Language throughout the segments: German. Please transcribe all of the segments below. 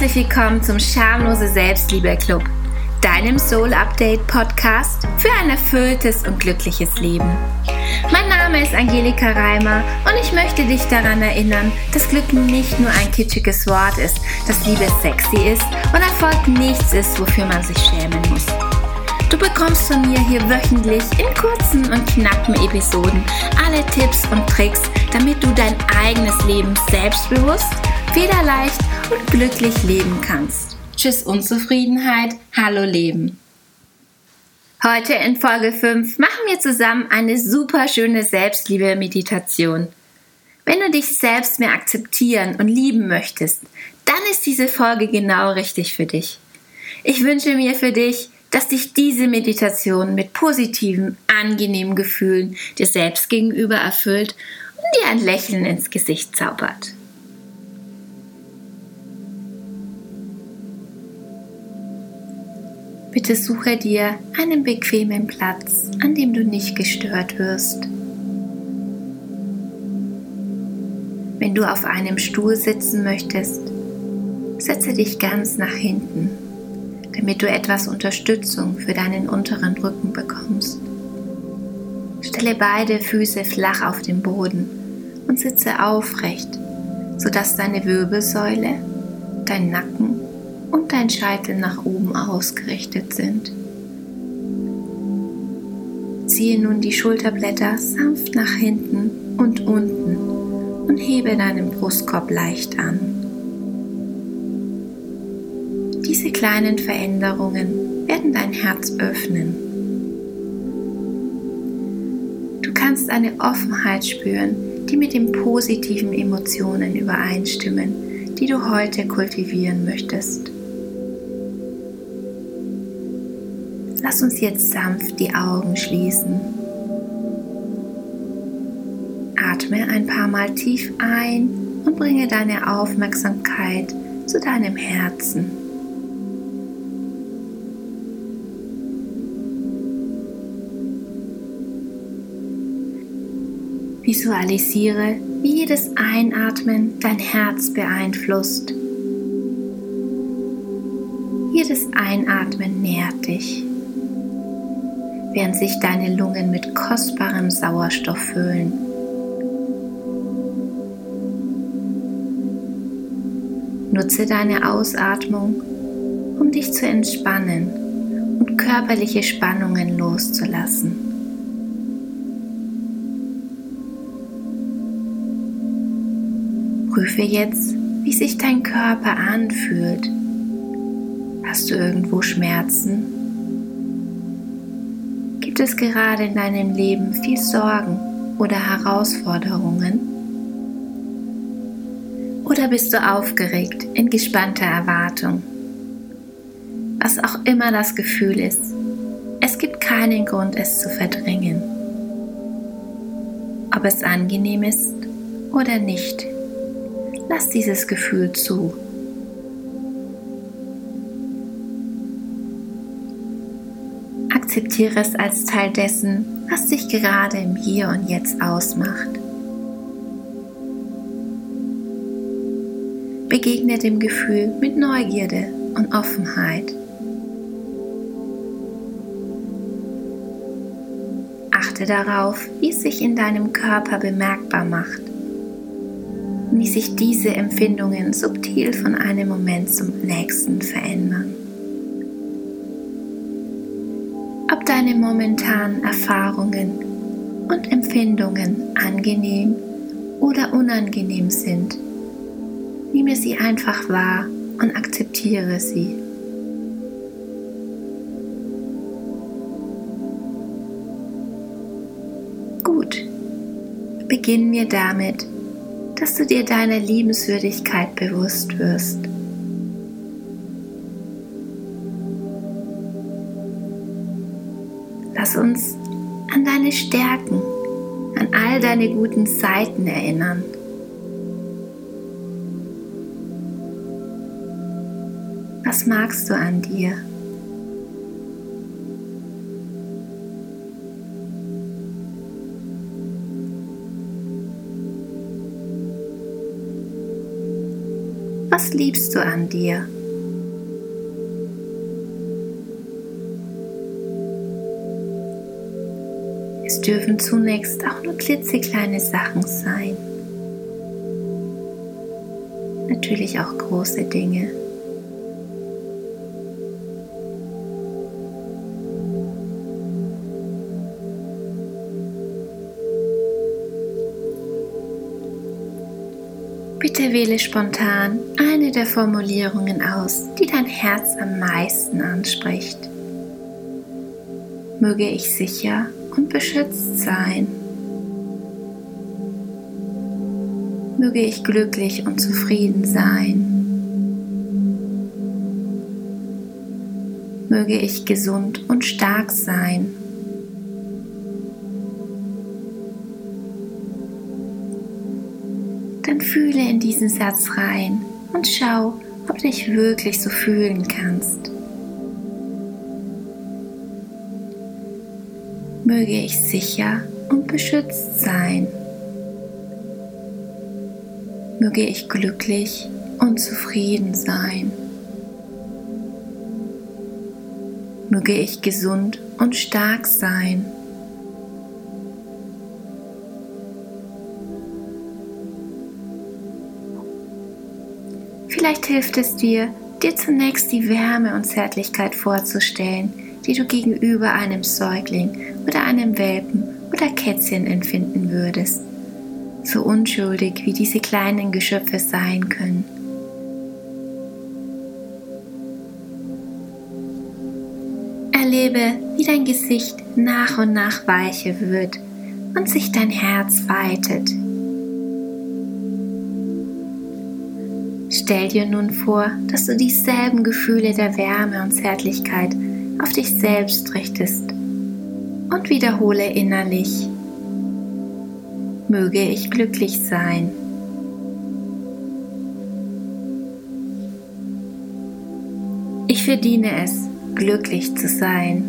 Herzlich willkommen zum Schamlose Selbstliebe Club, deinem Soul Update Podcast für ein erfülltes und glückliches Leben. Mein Name ist Angelika Reimer und ich möchte dich daran erinnern, dass Glück nicht nur ein kitschiges Wort ist, dass Liebe sexy ist und Erfolg nichts ist, wofür man sich schämen muss. Du bekommst von mir hier wöchentlich in kurzen und knappen Episoden alle Tipps und Tricks, damit du dein eigenes Leben selbstbewusst, federleicht und glücklich leben kannst. Tschüss Unzufriedenheit, hallo Leben. Heute in Folge 5 machen wir zusammen eine super schöne Selbstliebe-Meditation. Wenn du dich selbst mehr akzeptieren und lieben möchtest, dann ist diese Folge genau richtig für dich. Ich wünsche mir für dich, dass dich diese Meditation mit positiven, angenehmen Gefühlen dir selbst gegenüber erfüllt und dir ein Lächeln ins Gesicht zaubert. Bitte suche dir einen bequemen Platz, an dem du nicht gestört wirst. Wenn du auf einem Stuhl sitzen möchtest, setze dich ganz nach hinten, damit du etwas Unterstützung für deinen unteren Rücken bekommst. Stelle beide Füße flach auf den Boden und sitze aufrecht, sodass deine Wirbelsäule, dein Nacken und dein Scheitel nach oben ausgerichtet sind. Ziehe nun die Schulterblätter sanft nach hinten und unten und hebe deinen Brustkorb leicht an. Diese kleinen Veränderungen werden dein Herz öffnen. Du kannst eine Offenheit spüren, die mit den positiven Emotionen übereinstimmen, die du heute kultivieren möchtest. Lass uns jetzt sanft die Augen schließen. Atme ein paar Mal tief ein und bringe deine Aufmerksamkeit zu deinem Herzen. Visualisiere, wie jedes Einatmen dein Herz beeinflusst. Jedes Einatmen nährt dich während sich deine Lungen mit kostbarem Sauerstoff füllen. Nutze deine Ausatmung, um dich zu entspannen und körperliche Spannungen loszulassen. Prüfe jetzt, wie sich dein Körper anfühlt. Hast du irgendwo Schmerzen? Gibt es gerade in deinem Leben viel Sorgen oder Herausforderungen? Oder bist du aufgeregt in gespannter Erwartung? Was auch immer das Gefühl ist, es gibt keinen Grund, es zu verdrängen. Ob es angenehm ist oder nicht, lass dieses Gefühl zu. Akzeptiere es als Teil dessen, was dich gerade im Hier und Jetzt ausmacht. Begegne dem Gefühl mit Neugierde und Offenheit. Achte darauf, wie es sich in deinem Körper bemerkbar macht und wie sich diese Empfindungen subtil von einem Moment zum nächsten verändern. Ob deine momentanen Erfahrungen und Empfindungen angenehm oder unangenehm sind. Nehme sie einfach wahr und akzeptiere sie. Gut, beginnen wir damit, dass du dir deiner Liebenswürdigkeit bewusst wirst. Lass uns an deine Stärken, an all deine guten Seiten erinnern. Was magst du an dir? Was liebst du an dir? Dürfen zunächst auch nur klitzekleine Sachen sein. Natürlich auch große Dinge. Bitte wähle spontan eine der Formulierungen aus, die dein Herz am meisten anspricht. Möge ich sicher und beschützt sein. Möge ich glücklich und zufrieden sein. Möge ich gesund und stark sein. dann fühle in diesen Satz rein und schau, ob du dich wirklich so fühlen kannst. Möge ich sicher und beschützt sein. Möge ich glücklich und zufrieden sein. Möge ich gesund und stark sein. Vielleicht hilft es dir, dir zunächst die Wärme und Zärtlichkeit vorzustellen, die du gegenüber einem Säugling oder einem Welpen oder Kätzchen empfinden würdest, so unschuldig wie diese kleinen Geschöpfe sein können. Erlebe, wie dein Gesicht nach und nach weicher wird und sich dein Herz weitet Stell dir nun vor, dass du dieselben Gefühle der Wärme und Zärtlichkeit auf dich selbst richtest und wiederhole innerlich, möge ich glücklich sein. Ich verdiene es, glücklich zu sein.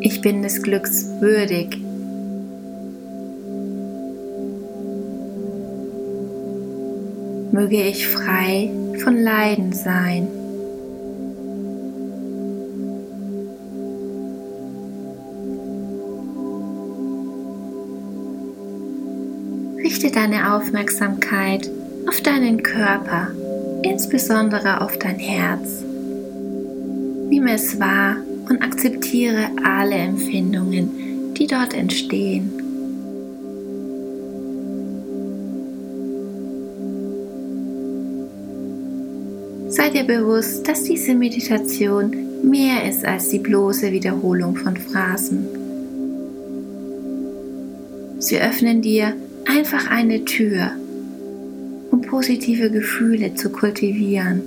Ich bin des Glücks würdig. möge ich frei von Leiden sein. Richte deine Aufmerksamkeit auf deinen Körper, insbesondere auf dein Herz. Nimm es wahr und akzeptiere alle Empfindungen, die dort entstehen. Sei dir bewusst, dass diese Meditation mehr ist als die bloße Wiederholung von Phrasen. Sie öffnen dir einfach eine Tür, um positive Gefühle zu kultivieren,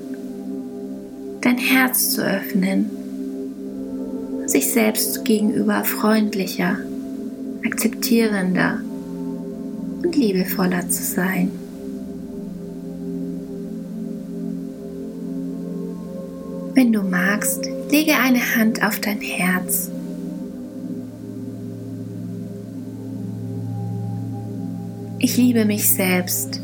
dein Herz zu öffnen, sich selbst gegenüber freundlicher, akzeptierender und liebevoller zu sein. Wenn du magst, lege eine Hand auf dein Herz. Ich liebe mich selbst.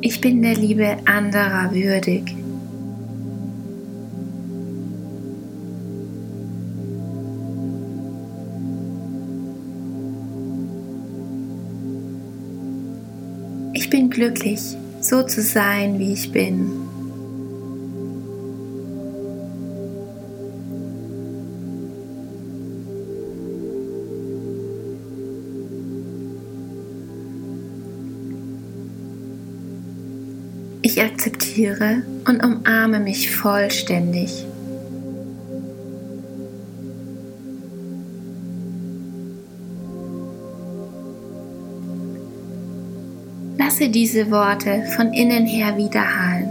Ich bin der Liebe anderer würdig. Bin glücklich, so zu sein, wie ich bin. Ich akzeptiere und umarme mich vollständig. Lasse diese Worte von innen her widerhallen.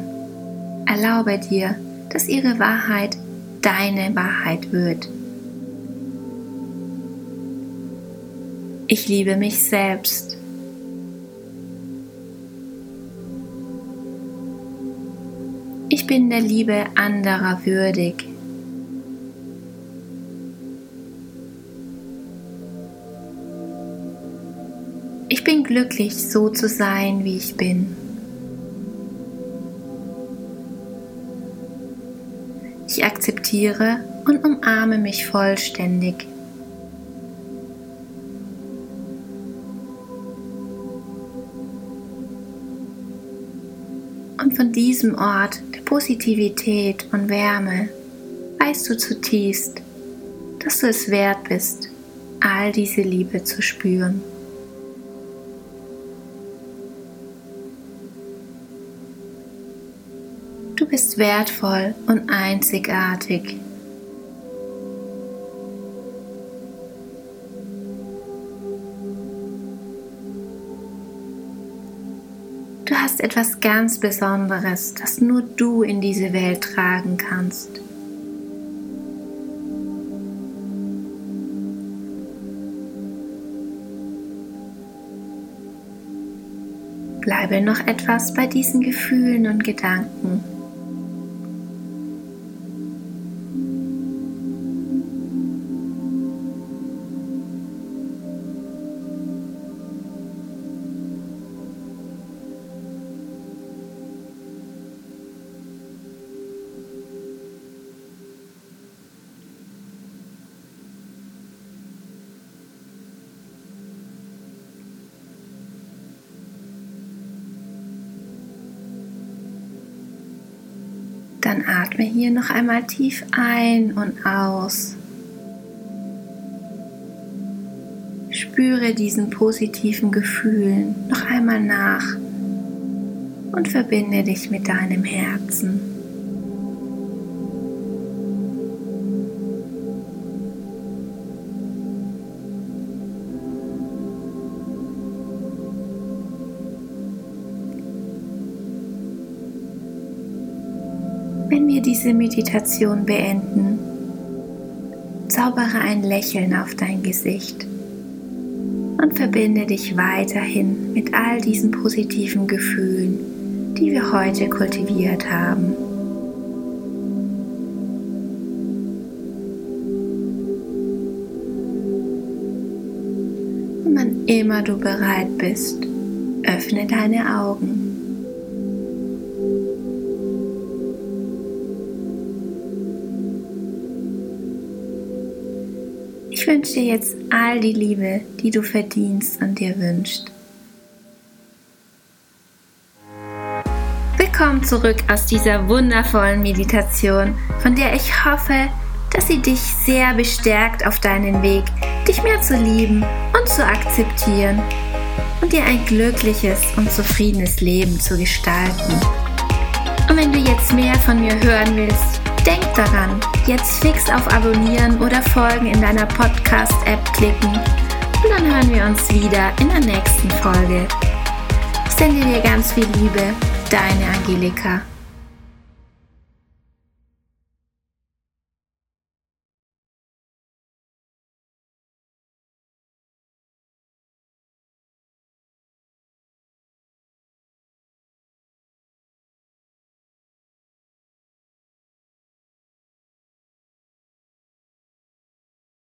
Erlaube dir, dass ihre Wahrheit deine Wahrheit wird. Ich liebe mich selbst. Ich bin der Liebe anderer würdig. Ich bin glücklich, so zu sein, wie ich bin. Ich akzeptiere und umarme mich vollständig. Und von diesem Ort der Positivität und Wärme weißt du zutiefst, dass du es wert bist, all diese Liebe zu spüren. Du bist wertvoll und einzigartig. Du hast etwas ganz Besonderes, das nur du in diese Welt tragen kannst. Bleibe noch etwas bei diesen Gefühlen und Gedanken. Dann atme hier noch einmal tief ein und aus. Spüre diesen positiven Gefühlen noch einmal nach und verbinde dich mit deinem Herzen. Diese Meditation beenden, zaubere ein Lächeln auf dein Gesicht und verbinde dich weiterhin mit all diesen positiven Gefühlen, die wir heute kultiviert haben. Und wann immer du bereit bist, öffne deine Augen. Ich wünsche dir jetzt all die Liebe, die du verdienst und dir wünschst. Willkommen zurück aus dieser wundervollen Meditation, von der ich hoffe, dass sie dich sehr bestärkt auf deinen Weg, dich mehr zu lieben und zu akzeptieren und dir ein glückliches und zufriedenes Leben zu gestalten. Und wenn du jetzt mehr von mir hören willst, Denk daran, jetzt fix auf Abonnieren oder Folgen in deiner Podcast-App klicken und dann hören wir uns wieder in der nächsten Folge. Ich sende dir ganz viel Liebe, deine Angelika.